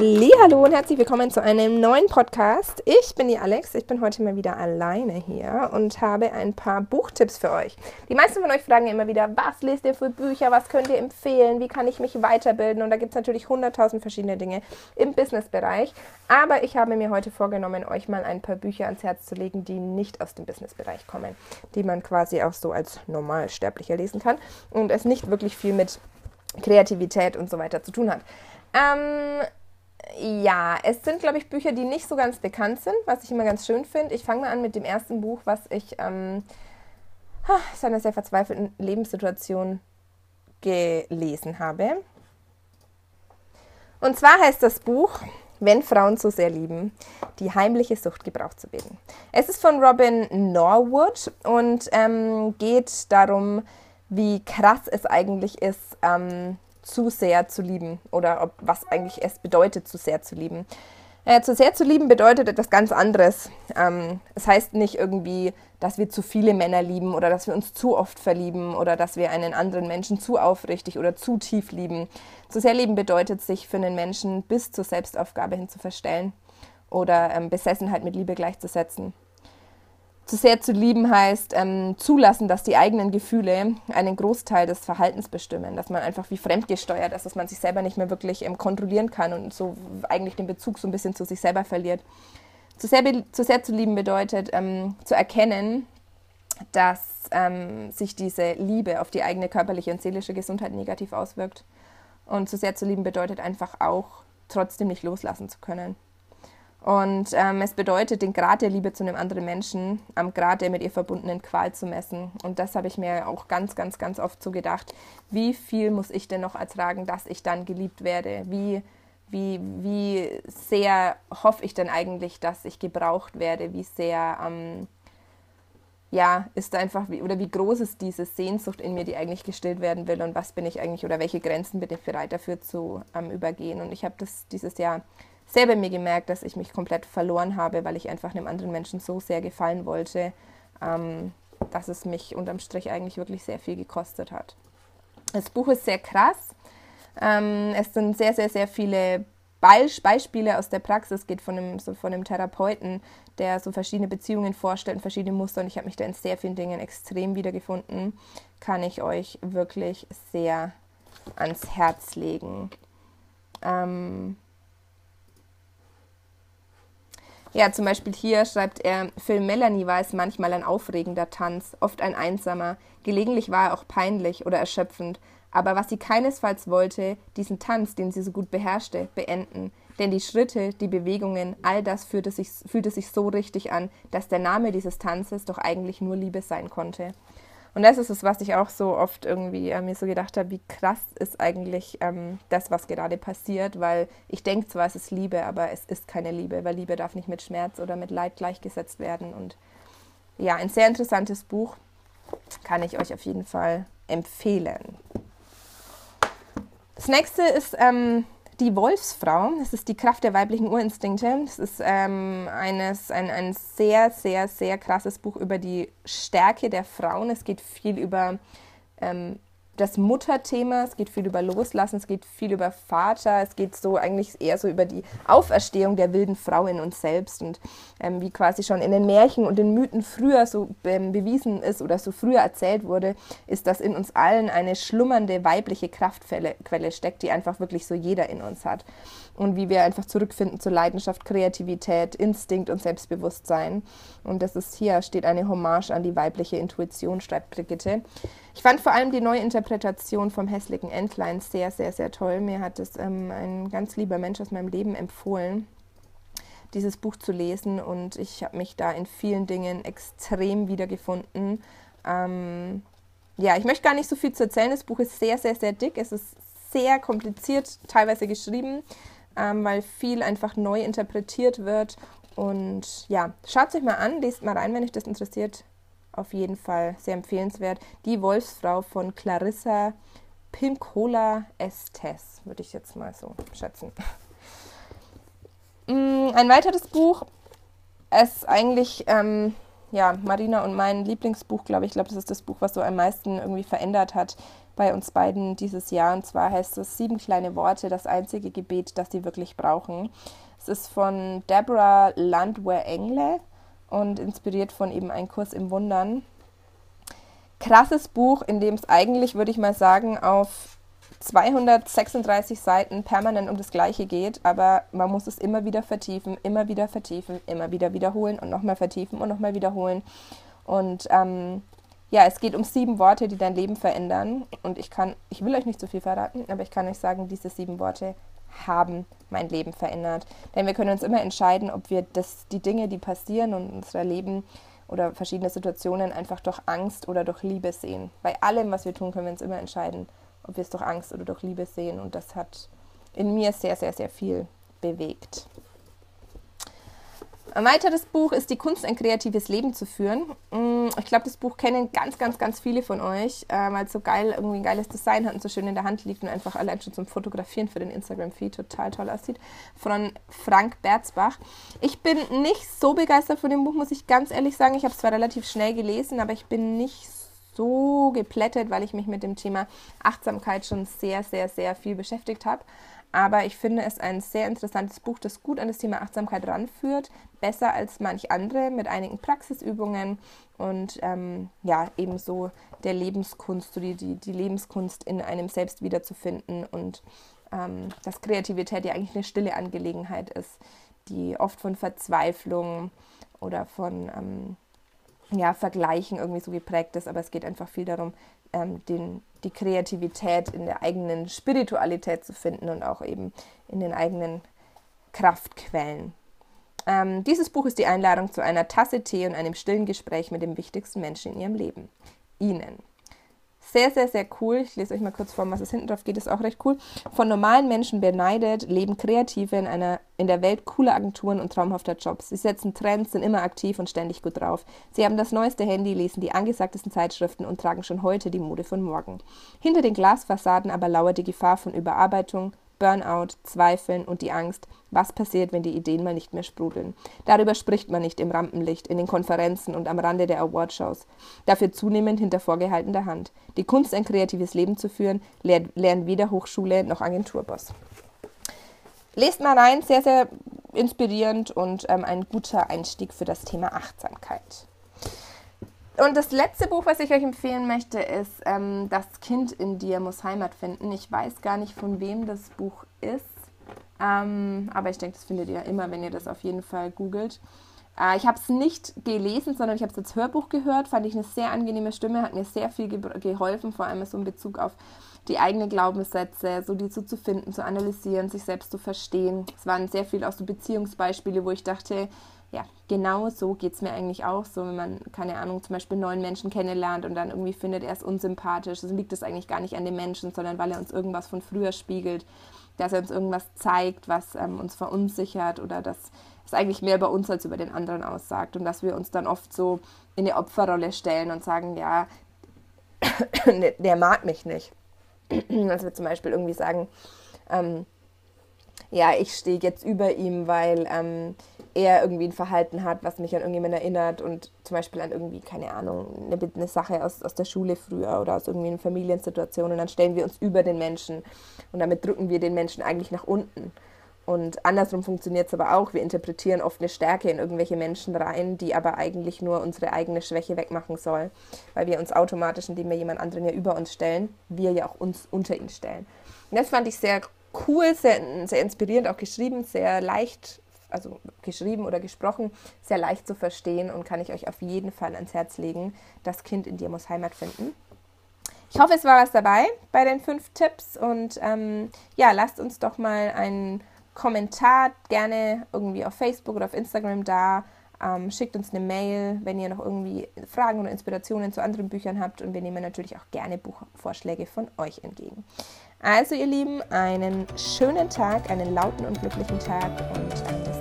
Hallo und herzlich willkommen zu einem neuen Podcast. Ich bin die Alex, ich bin heute mal wieder alleine hier und habe ein paar Buchtipps für euch. Die meisten von euch fragen immer wieder, was lest ihr für Bücher, was könnt ihr empfehlen, wie kann ich mich weiterbilden und da gibt es natürlich hunderttausend verschiedene Dinge im Businessbereich. Aber ich habe mir heute vorgenommen, euch mal ein paar Bücher ans Herz zu legen, die nicht aus dem Businessbereich kommen, die man quasi auch so als Normalsterblicher lesen kann und es nicht wirklich viel mit Kreativität und so weiter zu tun hat. Ähm, ja, es sind, glaube ich, Bücher, die nicht so ganz bekannt sind, was ich immer ganz schön finde. Ich fange mal an mit dem ersten Buch, was ich ähm, aus einer sehr verzweifelten Lebenssituation gelesen habe. Und zwar heißt das Buch Wenn Frauen so sehr lieben, die heimliche Sucht gebraucht zu werden. Es ist von Robin Norwood und ähm, geht darum, wie krass es eigentlich ist, ähm, zu sehr zu lieben oder ob, was eigentlich es bedeutet, zu sehr zu lieben. Äh, zu sehr zu lieben bedeutet etwas ganz anderes. Ähm, es heißt nicht irgendwie, dass wir zu viele Männer lieben oder dass wir uns zu oft verlieben oder dass wir einen anderen Menschen zu aufrichtig oder zu tief lieben. Zu sehr lieben bedeutet, sich für einen Menschen bis zur Selbstaufgabe hin zu verstellen oder ähm, Besessenheit mit Liebe gleichzusetzen. Zu sehr zu lieben heißt ähm, zulassen, dass die eigenen Gefühle einen Großteil des Verhaltens bestimmen, dass man einfach wie fremdgesteuert ist, dass man sich selber nicht mehr wirklich ähm, kontrollieren kann und so eigentlich den Bezug so ein bisschen zu sich selber verliert. Zu sehr, zu, sehr zu lieben bedeutet ähm, zu erkennen, dass ähm, sich diese Liebe auf die eigene körperliche und seelische Gesundheit negativ auswirkt. Und zu sehr zu lieben bedeutet einfach auch trotzdem nicht loslassen zu können. Und ähm, es bedeutet, den Grad der Liebe zu einem anderen Menschen am Grad der mit ihr verbundenen Qual zu messen. Und das habe ich mir auch ganz, ganz, ganz oft so gedacht. Wie viel muss ich denn noch ertragen, dass ich dann geliebt werde? Wie, wie, wie sehr hoffe ich denn eigentlich, dass ich gebraucht werde? Wie sehr, ähm, ja, ist einfach, oder wie groß ist diese Sehnsucht in mir, die eigentlich gestillt werden will? Und was bin ich eigentlich, oder welche Grenzen bin ich bereit dafür zu ähm, übergehen? Und ich habe das dieses Jahr sehr bei mir gemerkt, dass ich mich komplett verloren habe, weil ich einfach einem anderen Menschen so sehr gefallen wollte, ähm, dass es mich unterm Strich eigentlich wirklich sehr viel gekostet hat. Das Buch ist sehr krass. Ähm, es sind sehr, sehr, sehr viele Beispiele aus der Praxis. Geht von einem, so von einem Therapeuten, der so verschiedene Beziehungen vorstellt und verschiedene Muster. Und ich habe mich da in sehr vielen Dingen extrem wiedergefunden. Kann ich euch wirklich sehr ans Herz legen. Ähm, Ja, zum Beispiel hier schreibt er, für Melanie war es manchmal ein aufregender Tanz, oft ein einsamer, gelegentlich war er auch peinlich oder erschöpfend, aber was sie keinesfalls wollte, diesen Tanz, den sie so gut beherrschte, beenden. Denn die Schritte, die Bewegungen, all das fühlte sich, fühlte sich so richtig an, dass der Name dieses Tanzes doch eigentlich nur Liebe sein konnte. Und das ist es, was ich auch so oft irgendwie äh, mir so gedacht habe, wie krass ist eigentlich ähm, das, was gerade passiert, weil ich denke zwar, es ist Liebe, aber es ist keine Liebe, weil Liebe darf nicht mit Schmerz oder mit Leid gleichgesetzt werden. Und ja, ein sehr interessantes Buch kann ich euch auf jeden Fall empfehlen. Das nächste ist ähm, die Wolfsfrau, das ist die Kraft der weiblichen Urinstinkte. Das ist ähm, eines, ein, ein sehr, sehr, sehr krasses Buch über die Stärke der Frauen. Es geht viel über ähm, das Mutterthema, es geht viel über Loslassen, es geht viel über Vater, es geht so eigentlich eher so über die Auferstehung der wilden Frau in uns selbst und ähm, wie quasi schon in den Märchen und den Mythen früher so ähm, bewiesen ist oder so früher erzählt wurde, ist, dass in uns allen eine schlummernde weibliche Kraftquelle steckt, die einfach wirklich so jeder in uns hat und wie wir einfach zurückfinden zur Leidenschaft, Kreativität, Instinkt und Selbstbewusstsein. Und das ist hier, steht eine Hommage an die weibliche Intuition, schreibt Brigitte. Ich fand vor allem die neue Interpretation vom hässlichen Entlein sehr, sehr, sehr toll. Mir hat es ähm, ein ganz lieber Mensch aus meinem Leben empfohlen, dieses Buch zu lesen und ich habe mich da in vielen Dingen extrem wiedergefunden. Ähm, ja, ich möchte gar nicht so viel zu erzählen. Das Buch ist sehr, sehr, sehr dick. Es ist sehr kompliziert teilweise geschrieben ähm, weil viel einfach neu interpretiert wird. Und ja, schaut es euch mal an, lest mal rein, wenn euch das interessiert. Auf jeden Fall sehr empfehlenswert. Die Wolfsfrau von Clarissa Pincola Estes, würde ich jetzt mal so schätzen. Mm, ein weiteres Buch ist eigentlich ähm, ja, Marina und mein Lieblingsbuch, glaube ich. Ich glaube, das ist das Buch, was so am meisten irgendwie verändert hat bei uns beiden dieses Jahr. Und zwar heißt es Sieben kleine Worte, das einzige Gebet, das sie wirklich brauchen. Es ist von Deborah Landwehr-Engle und inspiriert von eben Ein Kurs im Wundern. Krasses Buch, in dem es eigentlich, würde ich mal sagen, auf 236 Seiten permanent um das Gleiche geht, aber man muss es immer wieder vertiefen, immer wieder vertiefen, immer wieder wiederholen und nochmal vertiefen und nochmal wiederholen. Und ähm, ja, es geht um sieben Worte, die dein Leben verändern. Und ich kann, ich will euch nicht zu viel verraten, aber ich kann euch sagen, diese sieben Worte haben mein Leben verändert. Denn wir können uns immer entscheiden, ob wir das, die Dinge, die passieren in unserem Leben oder verschiedene Situationen einfach durch Angst oder durch Liebe sehen. Bei allem, was wir tun, können wir uns immer entscheiden, ob wir es durch Angst oder durch Liebe sehen. Und das hat in mir sehr, sehr, sehr viel bewegt. Ein weiteres Buch ist Die Kunst, ein kreatives Leben zu führen. Mm, ich glaube, das Buch kennen ganz, ganz, ganz viele von euch, äh, weil es so geil, irgendwie ein geiles Design hat und so schön in der Hand liegt und einfach allein schon zum Fotografieren für den Instagram-Feed total toll aussieht. Von Frank Berzbach. Ich bin nicht so begeistert von dem Buch, muss ich ganz ehrlich sagen. Ich habe es zwar relativ schnell gelesen, aber ich bin nicht so geplättet, weil ich mich mit dem Thema Achtsamkeit schon sehr, sehr, sehr viel beschäftigt habe. Aber ich finde es ein sehr interessantes Buch, das gut an das Thema Achtsamkeit ranführt, besser als manch andere mit einigen Praxisübungen. Und ähm, ja, ebenso der Lebenskunst, so die, die, die Lebenskunst in einem selbst wiederzufinden. Und ähm, dass Kreativität ja eigentlich eine stille Angelegenheit ist, die oft von Verzweiflung oder von ähm, ja, Vergleichen irgendwie so geprägt ist, aber es geht einfach viel darum, ähm, den, die Kreativität in der eigenen Spiritualität zu finden und auch eben in den eigenen Kraftquellen. Ähm, dieses Buch ist die Einladung zu einer Tasse Tee und einem stillen Gespräch mit dem wichtigsten Menschen in ihrem Leben, Ihnen. Sehr, sehr, sehr cool. Ich lese euch mal kurz vor, was es hinten drauf geht, ist auch recht cool. Von normalen Menschen beneidet, leben Kreative in, einer, in der Welt cooler Agenturen und traumhafter Jobs. Sie setzen Trends, sind immer aktiv und ständig gut drauf. Sie haben das neueste Handy, lesen die angesagtesten Zeitschriften und tragen schon heute die Mode von morgen. Hinter den Glasfassaden aber lauert die Gefahr von Überarbeitung, Burnout, Zweifeln und die Angst, was passiert, wenn die Ideen mal nicht mehr sprudeln. Darüber spricht man nicht im Rampenlicht, in den Konferenzen und am Rande der Awardshows. Dafür zunehmend hinter vorgehaltener Hand. Die Kunst, ein kreatives Leben zu führen, lernt weder Hochschule noch Agenturboss. Lest mal rein, sehr, sehr inspirierend und ähm, ein guter Einstieg für das Thema Achtsamkeit. Und das letzte Buch, was ich euch empfehlen möchte, ist ähm, Das Kind in dir muss Heimat finden. Ich weiß gar nicht, von wem das Buch ist, ähm, aber ich denke, das findet ihr immer, wenn ihr das auf jeden Fall googelt. Äh, ich habe es nicht gelesen, sondern ich habe es als Hörbuch gehört. Fand ich eine sehr angenehme Stimme, hat mir sehr viel ge geholfen, vor allem so in Bezug auf die eigenen Glaubenssätze, so die so zu finden, zu analysieren, sich selbst zu verstehen. Es waren sehr viel auch so Beziehungsbeispiele, wo ich dachte, ja, genau so geht es mir eigentlich auch so, wenn man, keine Ahnung, zum Beispiel neuen Menschen kennenlernt und dann irgendwie findet, er ist unsympathisch. Also liegt es eigentlich gar nicht an dem Menschen, sondern weil er uns irgendwas von früher spiegelt, dass er uns irgendwas zeigt, was ähm, uns verunsichert oder dass es eigentlich mehr über uns als über den anderen aussagt und dass wir uns dann oft so in eine Opferrolle stellen und sagen, ja, der mag mich nicht. Also wir zum Beispiel irgendwie sagen, ähm, ja, ich stehe jetzt über ihm, weil ähm, er irgendwie ein Verhalten hat, was mich an irgendjemanden erinnert und zum Beispiel an irgendwie, keine Ahnung, eine, eine Sache aus, aus der Schule früher oder aus irgendwie einer Familiensituation und dann stellen wir uns über den Menschen und damit drücken wir den Menschen eigentlich nach unten. Und andersrum funktioniert es aber auch. Wir interpretieren oft eine Stärke in irgendwelche Menschen rein, die aber eigentlich nur unsere eigene Schwäche wegmachen soll, weil wir uns automatisch, indem wir jemand anderen ja über uns stellen, wir ja auch uns unter ihn stellen. Und das fand ich sehr cool, sehr, sehr inspirierend, auch geschrieben, sehr leicht also geschrieben oder gesprochen, sehr leicht zu verstehen und kann ich euch auf jeden Fall ans Herz legen. Das Kind in dir muss Heimat finden. Ich hoffe, es war was dabei bei den fünf Tipps und ähm, ja, lasst uns doch mal einen Kommentar gerne irgendwie auf Facebook oder auf Instagram da. Ähm, schickt uns eine Mail, wenn ihr noch irgendwie Fragen oder Inspirationen zu anderen Büchern habt und wir nehmen natürlich auch gerne Buchvorschläge von euch entgegen. Also ihr Lieben, einen schönen Tag, einen lauten und glücklichen Tag und bis